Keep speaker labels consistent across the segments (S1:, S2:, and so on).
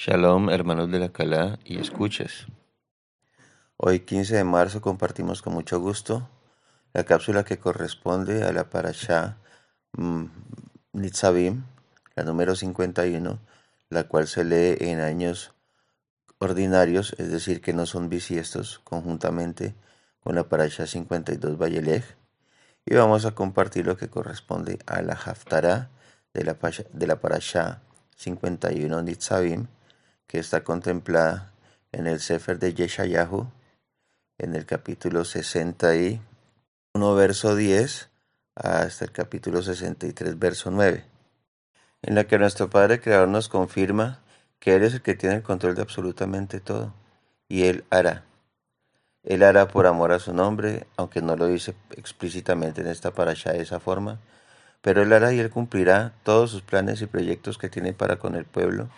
S1: Shalom, hermanos de la Calá y escuchas. Hoy 15 de marzo compartimos con mucho gusto la cápsula que corresponde a la Parashá mm, Nitzavim, la número 51, la cual se lee en años ordinarios, es decir, que no son bisiestos, conjuntamente con la Parashá 52 Vayelej, y vamos a compartir lo que corresponde a la Haftarah de la, de Parashá 51 Nitzavim, que está contemplada en el Sefer de Yeshayahu, en el capítulo 61, verso 10, hasta el capítulo 63, verso 9, en la que nuestro Padre Creador nos confirma que Él es el que tiene el control de absolutamente todo, y Él hará. Él hará por amor a su nombre, aunque no lo dice explícitamente en esta parasha de esa forma, pero Él hará y Él cumplirá todos sus planes y proyectos que tiene para con el pueblo,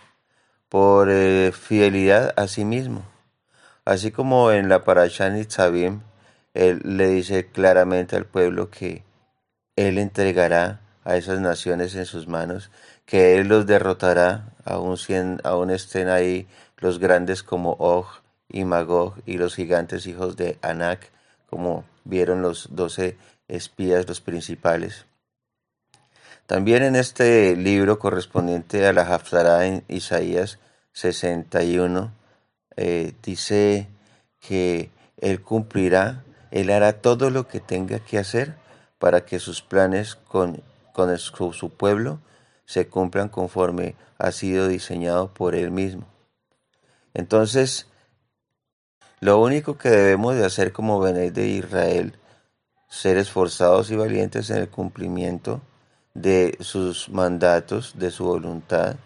S1: por eh, fidelidad a sí mismo. Así como en la Parashá Nitzavim, él le dice claramente al pueblo que él entregará a esas naciones en sus manos, que él los derrotará, aun, aun estén ahí los grandes como Og y Magog y los gigantes hijos de Anak, como vieron los doce espías, los principales. También en este libro correspondiente a la Haftarah en Isaías 61 eh, dice que Él cumplirá, Él hará todo lo que tenga que hacer para que sus planes con, con su pueblo se cumplan conforme ha sido diseñado por Él mismo. Entonces, lo único que debemos de hacer como Bené de Israel, ser esforzados y valientes en el cumplimiento de sus mandatos, de su voluntad,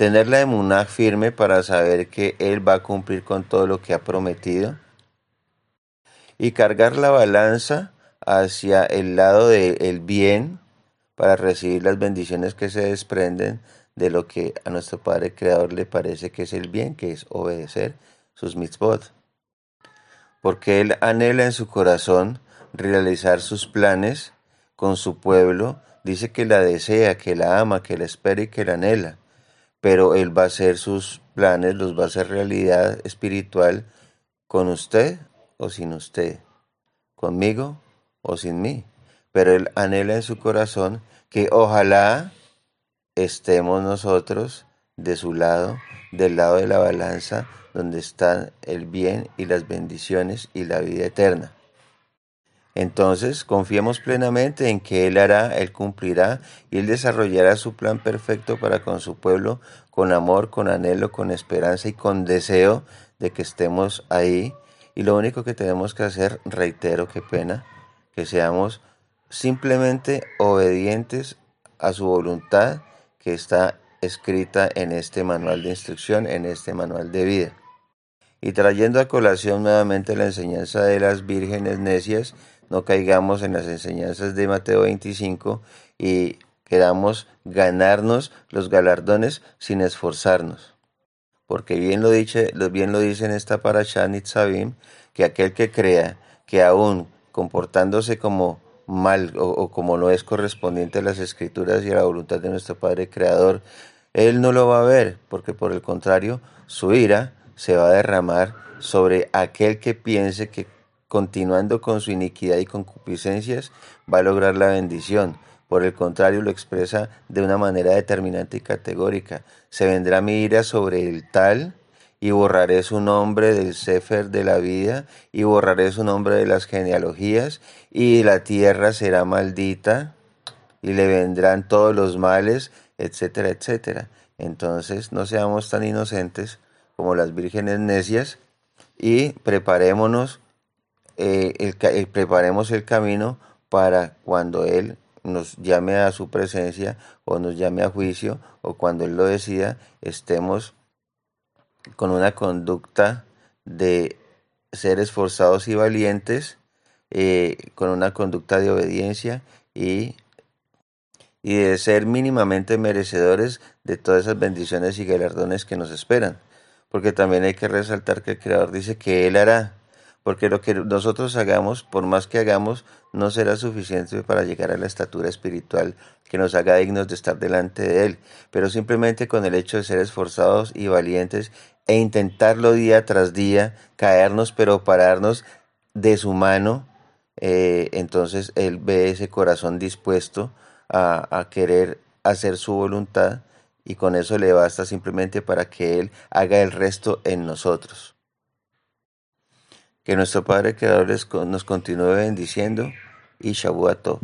S1: tener la emuná firme para saber que Él va a cumplir con todo lo que ha prometido y cargar la balanza hacia el lado del bien para recibir las bendiciones que se desprenden de lo que a nuestro Padre Creador le parece que es el bien, que es obedecer sus mitzvot. Porque Él anhela en su corazón realizar sus planes con su pueblo dice que la desea, que la ama, que la espera y que la anhela, pero Él va a hacer sus planes, los va a hacer realidad espiritual con usted o sin usted, conmigo o sin mí. Pero Él anhela en su corazón que ojalá estemos nosotros de su lado, del lado de la balanza, donde están el bien y las bendiciones y la vida eterna. Entonces confiemos plenamente en que Él hará, Él cumplirá y Él desarrollará su plan perfecto para con su pueblo, con amor, con anhelo, con esperanza y con deseo de que estemos ahí. Y lo único que tenemos que hacer, reitero, qué pena, que seamos simplemente obedientes a su voluntad que está escrita en este manual de instrucción, en este manual de vida. Y trayendo a colación nuevamente la enseñanza de las vírgenes necias, no caigamos en las enseñanzas de Mateo 25 y queramos ganarnos los galardones sin esforzarnos. Porque bien lo, dice, bien lo dice en esta parasha Nitzavim, que aquel que crea que aún comportándose como mal o, o, como no es correspondiente a las escrituras y a la voluntad de nuestro Padre Creador, él no lo va a ver, porque por el contrario, su ira se va a derramar sobre aquel que piense que continuando con su iniquidad y concupiscencias, va a lograr la bendición. Por el contrario, lo expresa de una manera determinante y categórica. Se vendrá mi ira sobre el tal y borraré su nombre del Sefer de la vida y borraré su nombre de las genealogías y la tierra será maldita y le vendrán todos los males, etcétera, etcétera. Entonces no seamos tan inocentes como las vírgenes necias y preparémonos eh, el, preparemos el camino para cuando Él nos llame a su presencia o nos llame a juicio o cuando Él lo decida, estemos con una conducta de ser esforzados y valientes, eh, con una conducta de obediencia y, y de ser mínimamente merecedores de todas esas bendiciones y galardones que nos esperan. Porque también hay que resaltar que el Creador dice que Él hará porque lo que nosotros hagamos, por más que hagamos, no será suficiente para llegar a la estatura espiritual que nos haga dignos de estar delante de Él, pero simplemente con el hecho de ser esforzados y valientes e intentarlo día tras día, caernos pero pararnos de su mano, eh, entonces Él ve ese corazón dispuesto a, a querer hacer su voluntad y con eso le basta simplemente para que Él haga el resto en nosotros. Que nuestro Padre Creador nos continúe bendiciendo y Shabuatov.